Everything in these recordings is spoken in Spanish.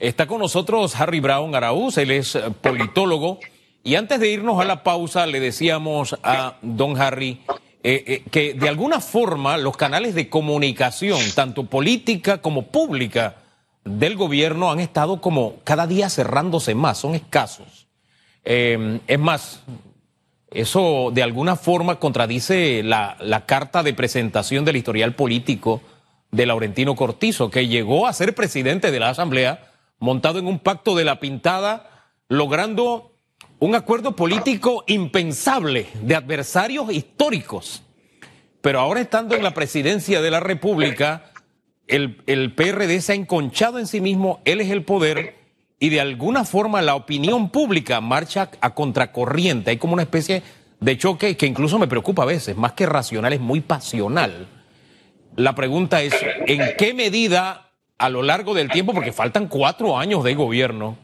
Está con nosotros Harry Brown Araúz, él es eh, politólogo. Y antes de irnos a la pausa, le decíamos a don Harry eh, eh, que de alguna forma los canales de comunicación, tanto política como pública, del gobierno han estado como cada día cerrándose más, son escasos. es más, eso de alguna forma contradice la carta de presentación del historial político de Laurentino Cortizo, que llegó a ser presidente de la Asamblea montado en un pacto de la pintada, logrando un acuerdo político impensable de adversarios históricos. Pero ahora estando en la presidencia de la República, el, PRD se ha enconchado en sí mismo, él es el poder y de alguna forma la opinión pública marcha a contracorriente. Hay como una especie de choque que incluso me preocupa a veces, más que racional, es muy pasional. La pregunta es, ¿en qué medida a lo largo del tiempo, porque faltan cuatro años de gobierno,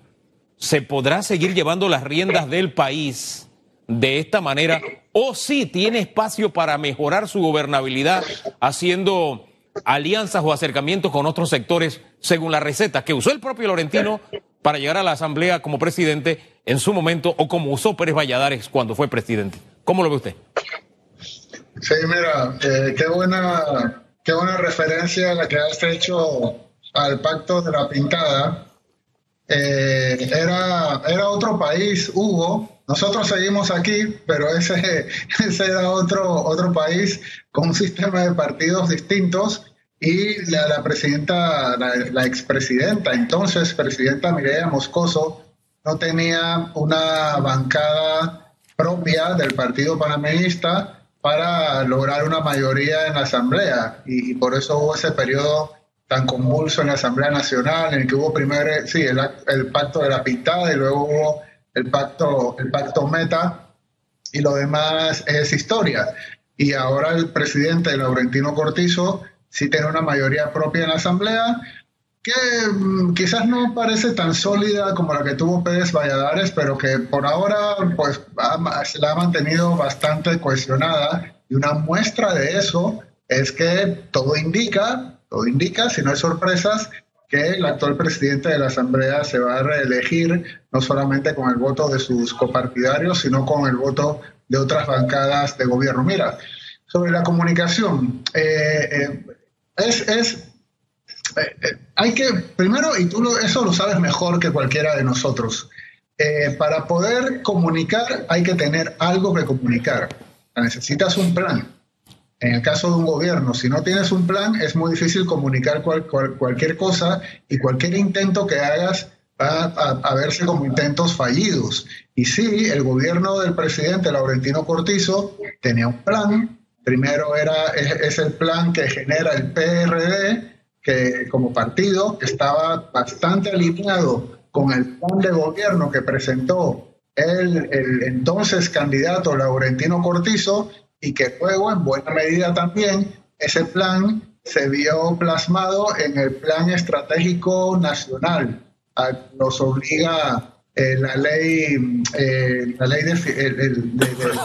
se podrá seguir llevando las riendas del país de esta manera? ¿O si tiene espacio para mejorar su gobernabilidad haciendo alianzas o acercamientos con otros sectores según la receta que usó el propio Laurentino para llegar a la Asamblea como presidente en su momento o como usó Pérez Valladares cuando fue presidente? ¿Cómo lo ve usted? Sí, mira, eh, qué buena Qué buena referencia la que has hecho al pacto de la pintada. Eh, era, era otro país, Hugo. Nosotros seguimos aquí, pero ese, ese era otro, otro país con un sistema de partidos distintos y la, la presidenta, la, la, expresidenta, entonces presidenta Mireya Moscoso, no tenía una bancada propia del Partido Panameñista para lograr una mayoría en la Asamblea y, por eso hubo ese periodo tan convulso en la Asamblea Nacional en el que hubo primero sí el, el pacto de la pintada y luego hubo el pacto el pacto Meta y lo demás es historia. Y ahora el presidente Laurentino Cortizo sí tiene una mayoría propia en la Asamblea que mm, quizás no parece tan sólida como la que tuvo Pérez Valladares, pero que por ahora pues se la ha mantenido bastante cohesionada. Y una muestra de eso es que todo indica, todo indica, si no hay sorpresas, que el actual presidente de la Asamblea se va a reelegir no solamente con el voto de sus copartidarios, sino con el voto de otras bancadas de gobierno. Mira, sobre la comunicación, eh, eh, es, es eh, hay que, primero, y tú eso lo sabes mejor que cualquiera de nosotros, para poder comunicar hay que tener algo que comunicar. Necesitas un plan. En el caso de un gobierno, si no tienes un plan, es muy difícil comunicar cualquier cosa y cualquier intento que hagas va a, verse como intentos fallidos. Y sí, el gobierno del presidente Laurentino Cortizo tenía un plan. Primero era, es el plan que genera el PRD, que como partido estaba bastante alineado con el plan de gobierno que presentó el, el entonces candidato Laurentino Cortizo y que luego en buena medida también ese plan se vio plasmado en el plan estratégico nacional. nos obliga eh, la ley, eh, la ley de,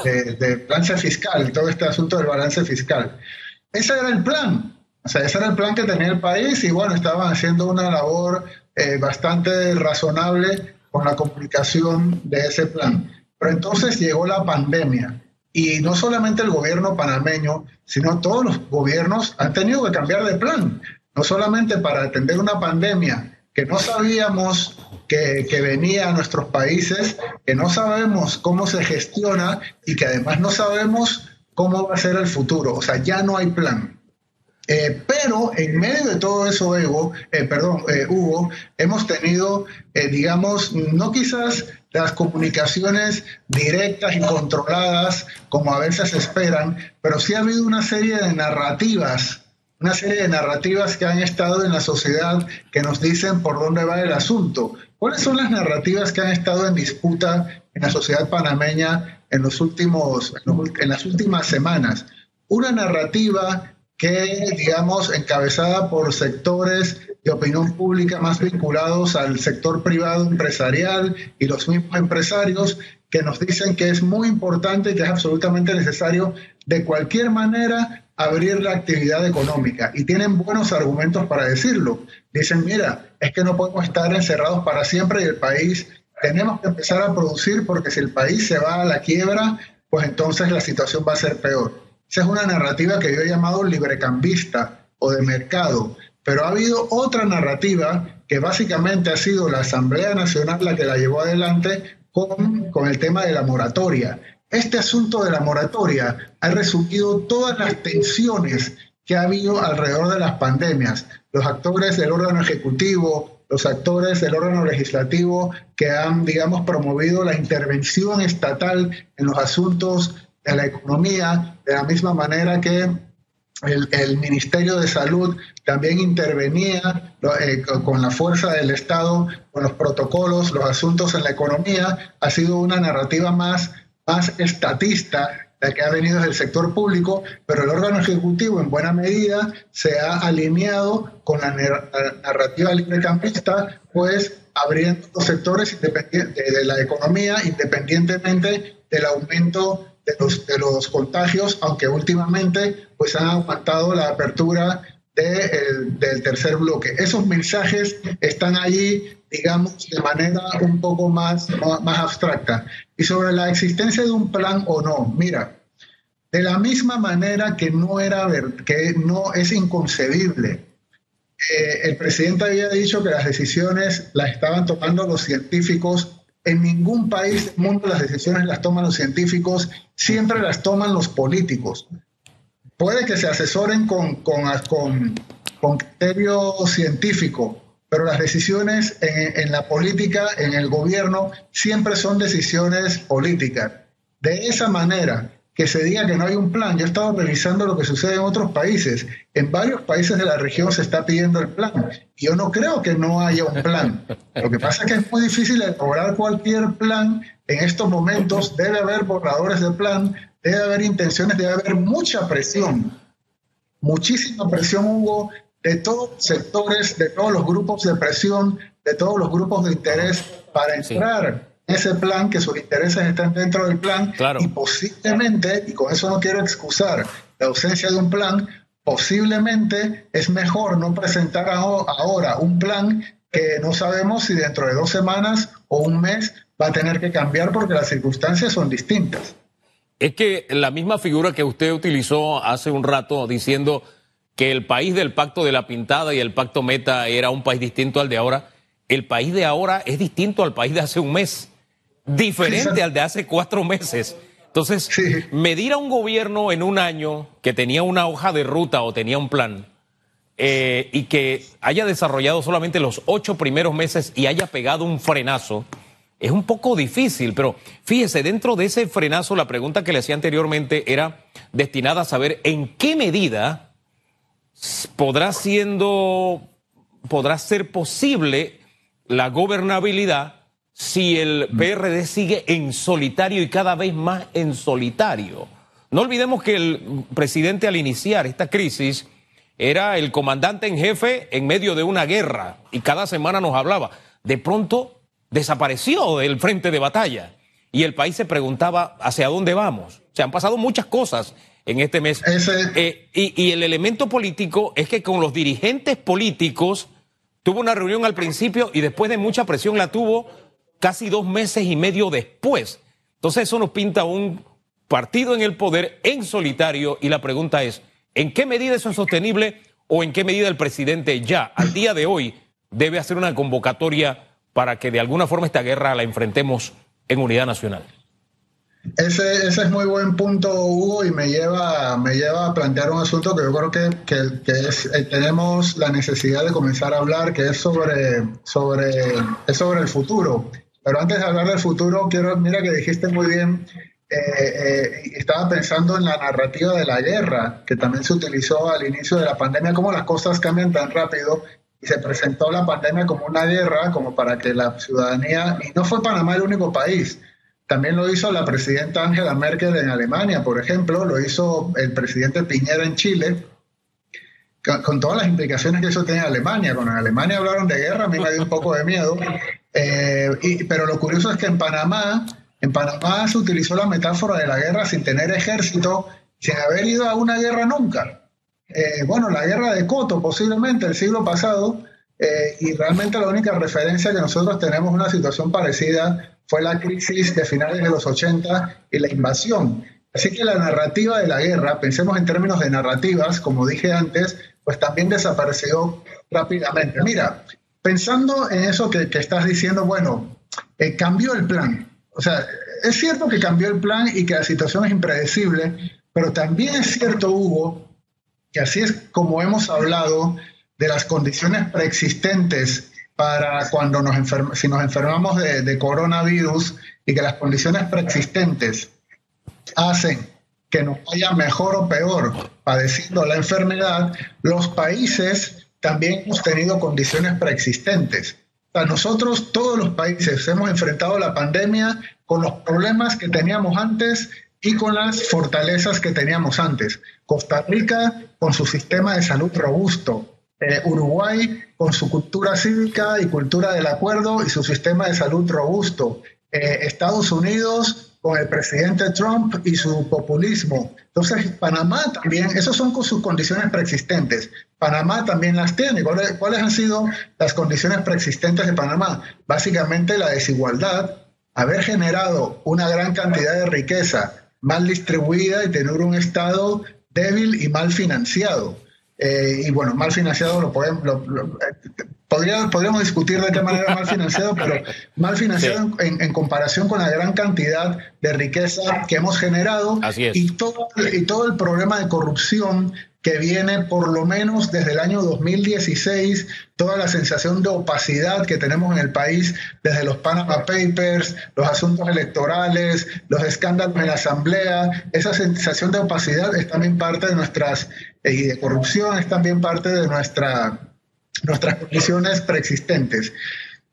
de, de, balance fiscal, todo este asunto del balance fiscal. Ese era el plan. O sea, ese era el plan que tenía el país y bueno, estaban haciendo una labor eh, bastante razonable con la comunicación de ese plan. Pero entonces llegó la pandemia y no solamente el gobierno panameño, sino todos los gobiernos han tenido que cambiar de plan, no solamente para atender una pandemia que no sabíamos que, que, venía a nuestros países, que no sabemos cómo se gestiona y que además no sabemos cómo va a ser el futuro. O sea, ya no hay plan. Eh, pero en medio de todo eso, Evo, eh, perdón, eh, Hugo, hemos tenido, digamos, no quizás las comunicaciones directas y controladas como a veces esperan, pero sí ha habido una serie de narrativas, una serie de narrativas que han estado en la sociedad que nos dicen por dónde va el asunto. ¿Cuáles son las narrativas que han estado en disputa en la sociedad panameña en, los últimos, en las últimas semanas? Una narrativa que, digamos, encabezada por sectores de opinión pública más vinculados al sector privado empresarial y los mismos empresarios que nos dicen que es muy importante y que es absolutamente necesario de cualquier manera abrir la actividad económica y tienen buenos argumentos para decirlo. dicen, mira, es que no podemos estar encerrados para siempre y el país tenemos que empezar a producir porque si el país se va a la quiebra, pues entonces la situación va a ser peor. Esa es una narrativa que yo he llamado librecambista o de mercado, pero ha habido otra narrativa que básicamente ha sido la Asamblea Nacional la que la llevó adelante con, con el tema de la moratoria. Este asunto de la moratoria ha resumido todas las tensiones que ha habido alrededor de las pandemias. Los actores del órgano ejecutivo, los actores del órgano legislativo que han, digamos, promovido la intervención estatal en los asuntos de la economía, de la misma manera que el, Ministerio de Salud también intervenía eh, con la fuerza del Estado, con los protocolos, los asuntos en la economía, ha sido una narrativa más, más estatista la que ha venido desde el sector público, pero el órgano ejecutivo en buena medida se ha alineado con la narrativa librecampista, pues abriendo los sectores de la economía independientemente del aumento de los, de los contagios, aunque últimamente pues han aumentado la apertura del tercer bloque. Esos mensajes están allí, digamos, de manera un poco más, más abstracta. Y sobre la existencia de un plan o no, mira, de la misma manera que no era que no es inconcebible. Eh, el presidente había dicho que las decisiones las estaban tomando los científicos. En ningún país del mundo las decisiones las toman los científicos, siempre las toman los políticos puede que se asesoren con, con, con, criterio científico, pero las decisiones en, en, la política, en el gobierno, siempre son decisiones políticas. De esa manera, que se diga que no hay un plan, yo he estado revisando lo que sucede en otros países. En varios países de la región se está pidiendo el plan. Yo no creo que no haya un plan. Lo que pasa es que es muy difícil elaborar cualquier plan en estos momentos. Debe haber borradores de plan, debe haber intenciones, debe haber mucha presión, muchísima presión, Hugo, de todos los sectores, de todos los grupos de presión, de todos los grupos de interés para entrar en ese plan, que sus intereses están dentro del plan y posiblemente, y con eso no quiero excusar la ausencia de un plan, posiblemente es mejor no presentar ahora un plan que no sabemos si dentro de dos semanas o un mes va a tener que cambiar porque las circunstancias son distintas. Es que la misma figura que usted utilizó hace un rato diciendo que el país del pacto de la pintada y el pacto meta era un país distinto al de ahora, el país de ahora es distinto al país de hace un mes, diferente al de hace cuatro meses. Entonces, medir a un gobierno en un año que tenía una hoja de ruta o tenía un plan eh, y que haya desarrollado solamente los ocho primeros meses y haya pegado un frenazo, es un poco difícil, pero fíjese, dentro de ese frenazo, la pregunta que le hacía anteriormente era destinada a saber en qué medida podrá siendo, podrá ser posible la gobernabilidad si el PRD sigue en solitario y cada vez más en solitario. No olvidemos que el presidente al iniciar esta crisis era el comandante en jefe en medio de una guerra y cada semana nos hablaba. De pronto desapareció del frente de batalla y el país se preguntaba hacia dónde vamos. Se han pasado muchas cosas en este mes. Eh, y, y, el elemento político es que con los dirigentes políticos tuvo una reunión al principio y después de mucha presión la tuvo casi dos meses y medio después. Entonces eso nos pinta un partido en el poder en solitario y la pregunta es, ¿en qué medida eso es sostenible o en qué medida el presidente ya, al día de hoy, debe hacer una convocatoria para que de alguna forma esta guerra la enfrentemos en unidad nacional. Ese, es muy buen punto, Hugo, y me lleva, me lleva a plantear un asunto que yo creo que, que, es, eh, tenemos la necesidad de comenzar a hablar, que es sobre, sobre, es sobre el futuro. Pero antes de hablar del futuro, quiero, mira que dijiste muy bien, eh, eh, estaba pensando en la narrativa de la guerra, que también se utilizó al inicio de la pandemia, cómo las cosas cambian tan rápido y se presentó la pandemia como una guerra, como para que la ciudadanía, y no fue Panamá el único país, también lo hizo la presidenta Angela Merkel en Alemania, por ejemplo, lo hizo el presidente Piñera en Chile, con, todas las implicaciones que eso tiene en Alemania. Con Alemania hablaron de guerra, a mí me dio un poco de miedo, eh, pero lo curioso es que en Panamá, en Panamá se utilizó la metáfora de la guerra sin tener ejército, sin haber ido a una guerra nunca. Eh, bueno, la guerra de Coto, posiblemente el siglo pasado, eh, y realmente la única referencia que nosotros tenemos una situación parecida fue la crisis de finales de los 80 y la invasión. Así que la narrativa de la guerra, pensemos en términos de narrativas, como dije antes, pues también desapareció rápidamente. Mira, pensando en eso que, estás diciendo, bueno, eh, cambió el plan. O sea, es cierto que cambió el plan y que la situación es impredecible, pero también es cierto, Hugo, que así es como hemos hablado de las condiciones preexistentes para cuando nos si nos enfermamos de coronavirus y que las condiciones preexistentes hacen que nos vaya mejor o peor padeciendo la enfermedad, los países también hemos tenido condiciones preexistentes. O nosotros, todos los países, hemos enfrentado la pandemia con los problemas que teníamos antes y con las fortalezas que teníamos antes. Costa Rica con su sistema de salud robusto, eh, Uruguay con su cultura cívica y cultura del acuerdo y su sistema de salud robusto, eh, Estados Unidos con el presidente Trump y su populismo. Entonces, Panamá también, esas son sus condiciones preexistentes. Panamá también las tiene. ¿Cuáles, ¿Cuáles han sido las condiciones preexistentes de Panamá? Básicamente la desigualdad, haber generado una gran cantidad de riqueza mal distribuida y tener un Estado débil y mal financiado. Eh, y bueno, mal financiado lo podemos, podríamos discutir de qué manera mal financiado, pero mal financiado en, comparación con la gran cantidad de riqueza que hemos generado y todo, y todo el problema de corrupción que viene por lo menos desde el año 2016, toda la sensación de opacidad que tenemos en el país desde los Panama Papers, los asuntos electorales, los escándalos en la Asamblea, esa sensación de opacidad es también parte de nuestras, eh, y de corrupción es también parte de nuestra, nuestras condiciones preexistentes.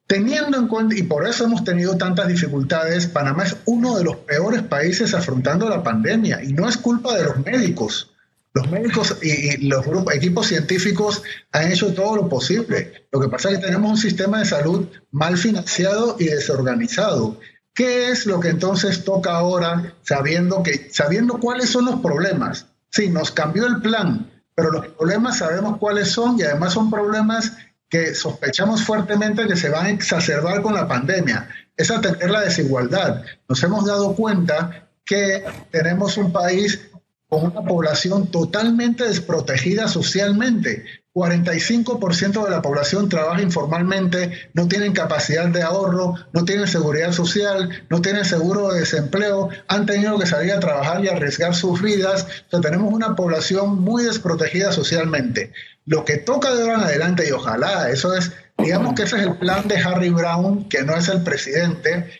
Teniendo en cuenta, y por eso hemos tenido tantas dificultades, Panamá es uno de los peores países afrontando la pandemia y no es culpa de los médicos los médicos y, los grupos, equipos científicos han hecho todo lo posible. Lo que pasa es que tenemos un sistema de salud mal financiado y desorganizado. ¿Qué es lo que entonces toca ahora, sabiendo, que, sabiendo cuáles son los problemas? Sí, nos cambió el plan, pero los problemas sabemos cuáles son y además son problemas que sospechamos fuertemente que se van a exacerbar con la pandemia. Es atender la desigualdad. Nos hemos dado cuenta que tenemos un país con una población totalmente desprotegida socialmente. 45% de la población trabaja informalmente, no tienen capacidad de ahorro, no tienen seguridad social, no tienen seguro de desempleo, han tenido que salir a trabajar y arriesgar sus vidas. O tenemos una población muy desprotegida socialmente. Lo que toca de ahora en adelante, y ojalá eso es, digamos que ese es el plan de Harry Brown, que no es el presidente,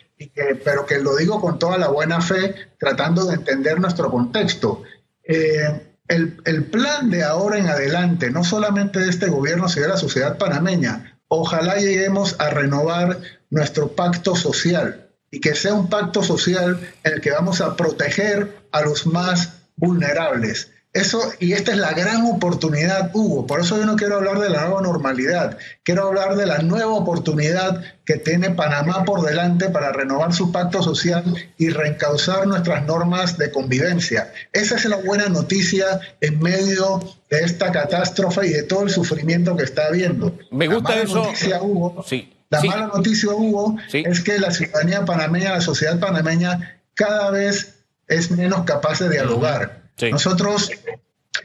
pero que lo digo con toda la buena fe, tratando de entender nuestro contexto eh, el, plan de ahora en adelante, no solamente de este gobierno, sino de la sociedad panameña, ojalá lleguemos a renovar nuestro pacto social y que sea un pacto social en el que vamos a proteger a los más vulnerables. Eso, y esta es la gran oportunidad, Hugo. Por eso yo no quiero hablar de la nueva normalidad, quiero hablar de la nueva oportunidad que tiene Panamá por delante para renovar su pacto social y reencauzar nuestras normas de convivencia. Esa es la buena noticia en medio de esta catástrofe y de todo el sufrimiento que está habiendo. Me gusta la eso. Noticia, Hugo, La mala noticia, Hugo, es que la ciudadanía panameña, la sociedad panameña, cada vez es menos capaz de dialogar. Nosotros,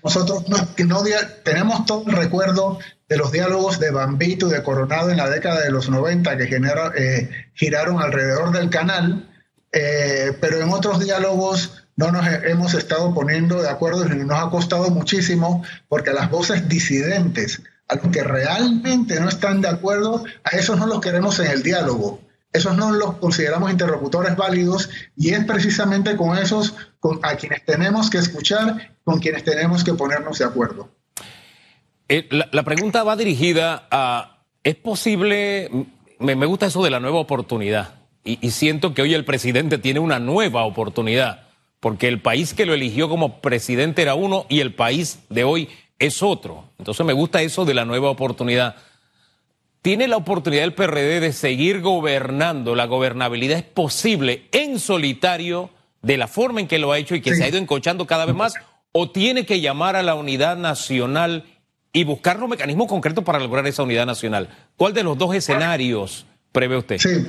nosotros no, tenemos todo el recuerdo de los diálogos de Bambito y de Coronado en la década de los 90 que eh, giraron alrededor del canal, eh, pero en otros diálogos no nos hemos estado poniendo de acuerdo y nos ha costado muchísimo porque las voces disidentes, a los que realmente no están de acuerdo, a esos no los queremos en el diálogo esos no los consideramos interlocutores válidos y es precisamente con esos con, a quienes tenemos que escuchar, con quienes tenemos que ponernos de acuerdo. Eh, la, pregunta va dirigida a, ¿es posible, me, gusta eso de la nueva oportunidad y, y siento que hoy el presidente tiene una nueva oportunidad, porque el país que lo eligió como presidente era uno y el país de hoy es otro. Entonces me gusta eso de la nueva oportunidad. ¿Tiene la oportunidad el PRD de seguir gobernando? ¿La gobernabilidad es posible en solitario de la forma en que lo ha hecho y que se ha ido encochando cada vez más? ¿O tiene que llamar a la unidad nacional y buscar los mecanismos concretos para lograr esa unidad nacional. ¿Cuál de los dos escenarios prevé usted? Sí,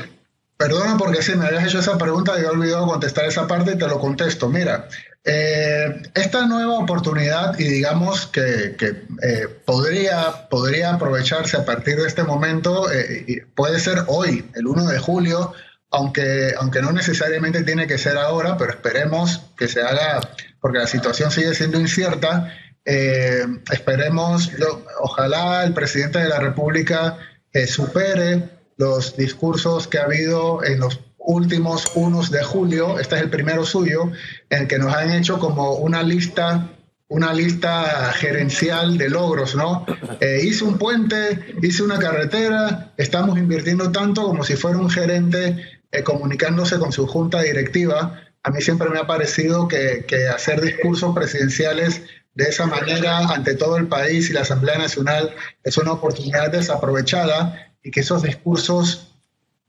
perdona porque si me habías hecho esa pregunta y he olvidado contestar esa parte y te lo contesto. Mira, eh, esta nueva oportunidad y digamos que, eh, podría, podría aprovecharse a partir de este momento, eh, puede ser hoy, el 1 de julio, aunque, aunque no necesariamente tiene que ser ahora, pero esperemos que se haga, porque la situación sigue siendo incierta, esperemos, ojalá el presidente de la República supere los discursos que ha habido en los últimos unos de julio, este es el primero suyo, en que nos han hecho como una lista una lista gerencial de logros, ¿no? Eh, hice un puente, hice una carretera, estamos invirtiendo tanto como si fuera un gerente eh, comunicándose con su junta directiva. A mí siempre me ha parecido que, que hacer discursos presidenciales de esa manera ante todo el país y la Asamblea Nacional es una oportunidad desaprovechada y que esos discursos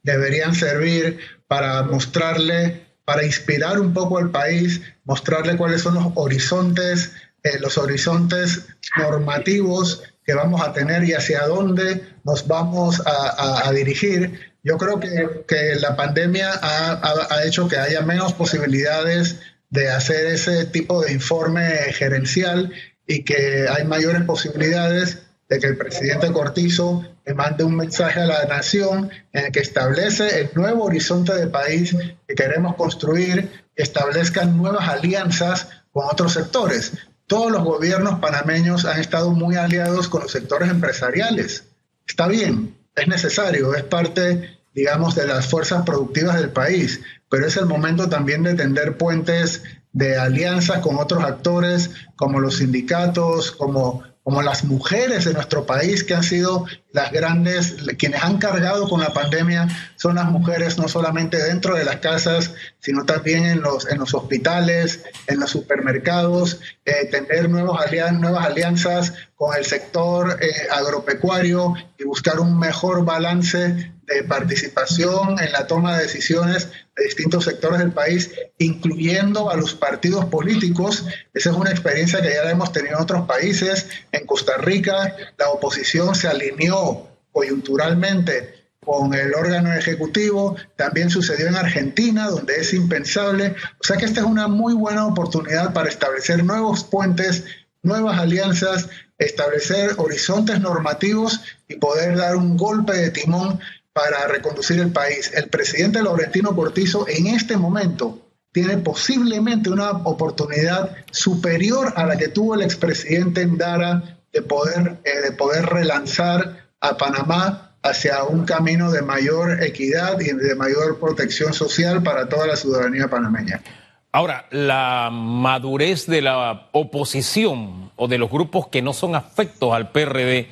deberían servir para mostrarle, para inspirar un poco al país, mostrarle cuáles son los horizontes, eh, los horizontes normativos que vamos a tener y hacia dónde nos vamos a, dirigir. Yo creo que, que la pandemia ha, ha, hecho que haya menos posibilidades de hacer ese tipo de informe gerencial y que hay mayores posibilidades de que el presidente Cortizo le mande un mensaje a la nación en el que establece el nuevo horizonte de país que queremos construir, establezcan nuevas alianzas con otros sectores. Todos los gobiernos panameños han estado muy aliados con los sectores empresariales. Está bien, es necesario, es parte, digamos, de las fuerzas productivas del país, pero es el momento también de tender puentes de alianzas con otros actores como los sindicatos, como como las mujeres de nuestro país que han sido las grandes, quienes han cargado con la pandemia, son las mujeres no solamente dentro de las casas, sino también en los, en los hospitales, en los supermercados, eh, tener nuevos nuevas alianzas con el sector eh, agropecuario y buscar un mejor balance de participación en la toma de decisiones de distintos sectores del país, incluyendo a los partidos políticos. Esa es una experiencia que ya la hemos tenido en otros países. En Costa Rica, la oposición se alineó coyunturalmente con el órgano ejecutivo, también sucedió en Argentina, donde es impensable. O sea que esta es una muy buena oportunidad para establecer nuevos puentes, nuevas alianzas, establecer horizontes normativos y poder dar un golpe de timón para reconducir el país. El presidente Laurentino Cortizo en este momento tiene posiblemente una oportunidad superior a la que tuvo el expresidente Ndara de poder, eh, de poder relanzar a Panamá hacia un camino de mayor equidad y de mayor protección social para toda la ciudadanía panameña. Ahora, la madurez de la oposición o de los grupos que no son afectos al PRD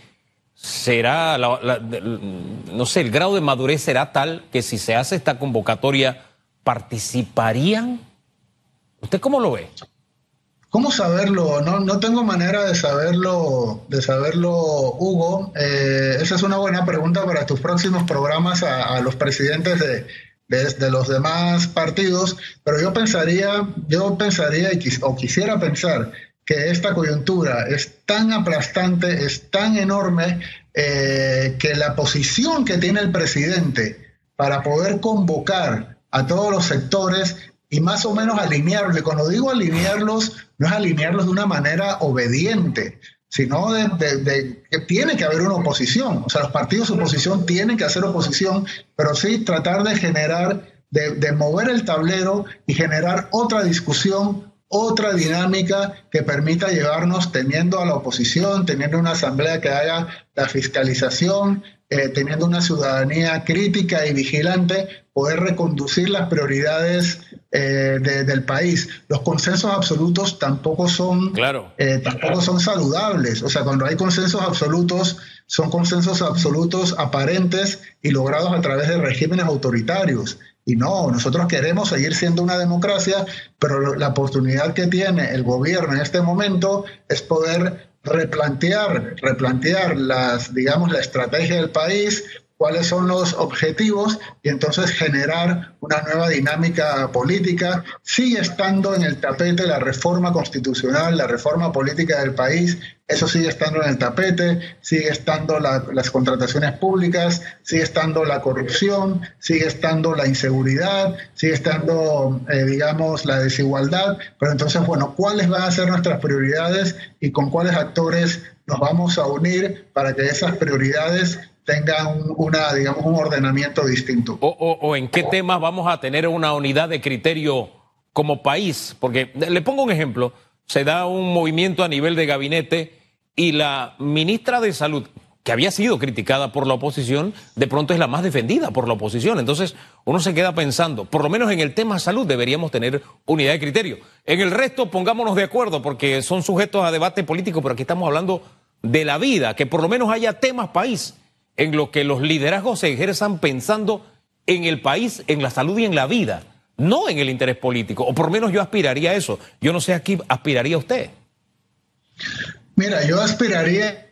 será, no sé, el grado de madurez será tal que si se hace esta convocatoria, participarían. ¿Usted cómo lo ve? ¿Cómo saberlo? No, no tengo manera de saberlo, de saberlo, Hugo. Eh, esa es una buena pregunta para tus próximos programas a, los presidentes de, de, los demás partidos, pero yo pensaría, yo pensaría y o quisiera pensar que esta coyuntura es tan aplastante, es tan enorme, eh, que la posición que tiene el presidente para poder convocar a todos los sectores y más o menos alinearlos, y cuando digo alinearlos, no es alinearlos de una manera obediente, sino de, que tiene que haber una oposición. O sea, los partidos de oposición tienen que hacer oposición, pero sí tratar de generar, de mover el tablero y generar otra discusión otra dinámica que permita llevarnos teniendo a la oposición, teniendo una asamblea que haga la fiscalización, eh, teniendo una ciudadanía crítica y vigilante, poder reconducir las prioridades eh, del país. Los consensos absolutos tampoco son, claro. Eh, tampoco son saludables. O sea, cuando hay consensos absolutos, son consensos absolutos aparentes y logrados a través de regímenes autoritarios. Y no, nosotros queremos seguir siendo una democracia, pero la oportunidad que tiene el gobierno en este momento es poder replantear, replantear las, digamos, la estrategia del país, cuáles son los objetivos y entonces generar una nueva dinámica política. Sigue estando en el tapete la reforma constitucional, la reforma política del país, eso sigue estando en el tapete, sigue estando las contrataciones públicas, sigue estando la corrupción, sigue estando la inseguridad, sigue estando, eh, digamos, la desigualdad. Pero entonces, bueno, ¿cuáles van a ser nuestras prioridades y con cuáles actores nos vamos a unir para que esas prioridades tengan una, digamos, un ordenamiento distinto. O, en qué temas vamos a tener una unidad de criterio como país. Porque le pongo un ejemplo, se da un movimiento a nivel de gabinete y la ministra de Salud, que había sido criticada por la oposición, de pronto es la más defendida por la oposición. Entonces uno se queda pensando, por lo menos en el tema salud deberíamos tener unidad de criterio. En el resto pongámonos de acuerdo porque son sujetos a debate político, pero aquí estamos hablando de la vida, que por lo menos haya temas país en lo que los liderazgos se ejerzan pensando en el país, en la salud y en la vida, no en el interés político. O por lo menos yo aspiraría a eso. Yo no sé a qué aspiraría usted. Mira, yo aspiraría.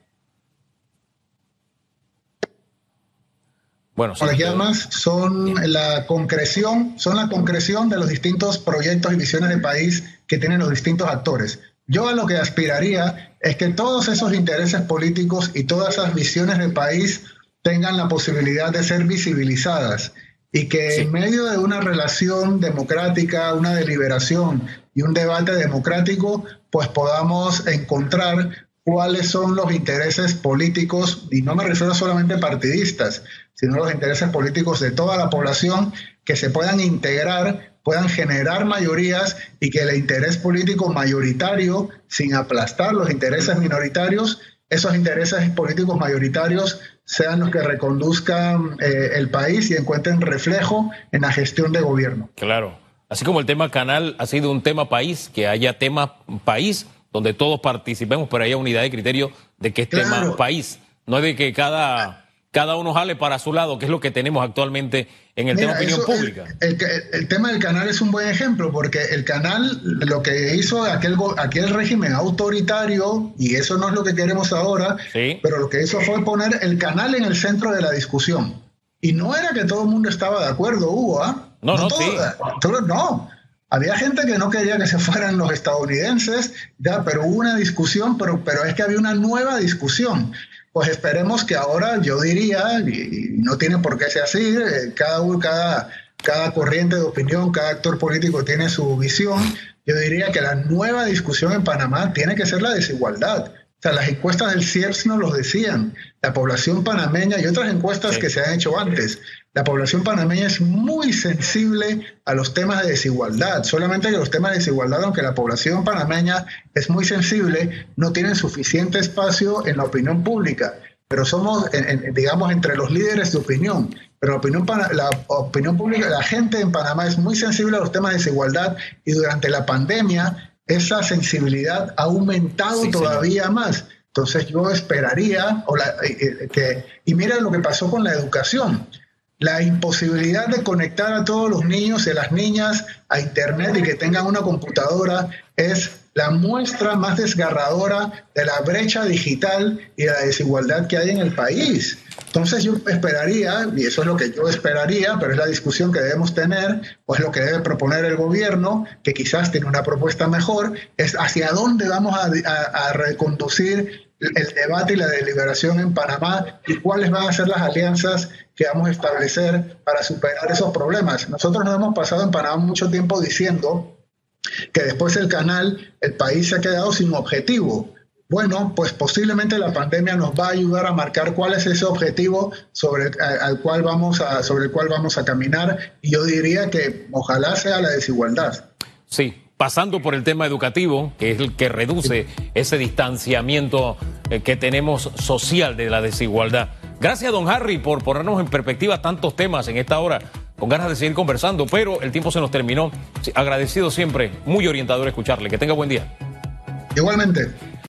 Bueno, sí, más son la concreción, son la concreción de los distintos proyectos y visiones de país que tienen los distintos actores. Yo a lo que aspiraría es que todos esos intereses políticos y todas esas visiones del país tengan la posibilidad de ser visibilizadas y que en medio de una relación democrática, una deliberación y un debate democrático, pues podamos encontrar cuáles son los intereses políticos, y no me refiero solamente partidistas, sino los intereses políticos de toda la población que se puedan integrar puedan generar mayorías y que el interés político mayoritario, sin aplastar los intereses minoritarios, esos intereses políticos mayoritarios sean los que reconduzcan eh, el país y encuentren reflejo en la gestión de gobierno. Claro. Así como el tema canal ha sido un tema país, que haya tema país donde todos participemos, pero haya unidad de criterio de que es tema país. No es de que cada cada uno jale para su lado, que es lo que tenemos actualmente en el tema de opinión pública. El, tema del canal es un buen ejemplo, porque el canal lo que hizo aquel, aquel régimen autoritario, y eso no es lo que queremos ahora, pero lo que hizo fue poner el canal en el centro de la discusión. Y no era que todo el mundo estaba de acuerdo, Hugo, ¿ah? No, no, sí. no. Había gente que no quería que se fueran los estadounidenses, ya, pero hubo una discusión, pero, pero es que había una nueva discusión. Pues esperemos que ahora yo diría, y, no tiene por qué ser así, eh, cada, cada, cada corriente de opinión, cada actor político tiene su visión, yo diría que la nueva discusión en Panamá tiene que ser la desigualdad. O sea, las encuestas del CIEPS nos lo decían. La población panameña y otras encuestas que se han hecho antes. La población panameña es muy sensible a los temas de desigualdad. Solamente que los temas de desigualdad, aunque la población panameña es muy sensible, no tienen suficiente espacio en la opinión pública. Pero somos, digamos, entre los líderes de opinión. Pero la opinión, la opinión pública, la gente en Panamá es muy sensible a los temas de desigualdad y durante la pandemia esa sensibilidad ha aumentado todavía más. Entonces yo esperaría, o eh, eh, que, y mira lo que pasó con la educación, la imposibilidad de conectar a todos los niños y las niñas a Internet y que tengan una computadora es la muestra más desgarradora de la brecha digital y la desigualdad que hay en el país. Entonces yo esperaría, y eso es lo que yo esperaría, pero es la discusión que debemos tener, o es lo que debe proponer el gobierno, que quizás tiene una propuesta mejor, es hacia dónde vamos a, reconducir el debate y la deliberación en Panamá y cuáles van a ser las alianzas que vamos a establecer para superar esos problemas. Nosotros nos hemos pasado en Panamá mucho tiempo diciendo que después del canal el país se ha quedado sin objetivo. Bueno, pues posiblemente la pandemia nos va a ayudar a marcar cuál es ese objetivo sobre el, al cual vamos sobre el cual vamos a caminar y yo diría que ojalá sea la desigualdad. Sí, pasando por el tema educativo, que es el que reduce ese distanciamiento eh, que tenemos social de la desigualdad. Gracias, don Harry, por ponernos en perspectiva tantos temas en esta hora con ganas de seguir conversando, pero el tiempo se nos terminó. Agradecido siempre, muy orientador escucharle. Que tenga buen día. Igualmente.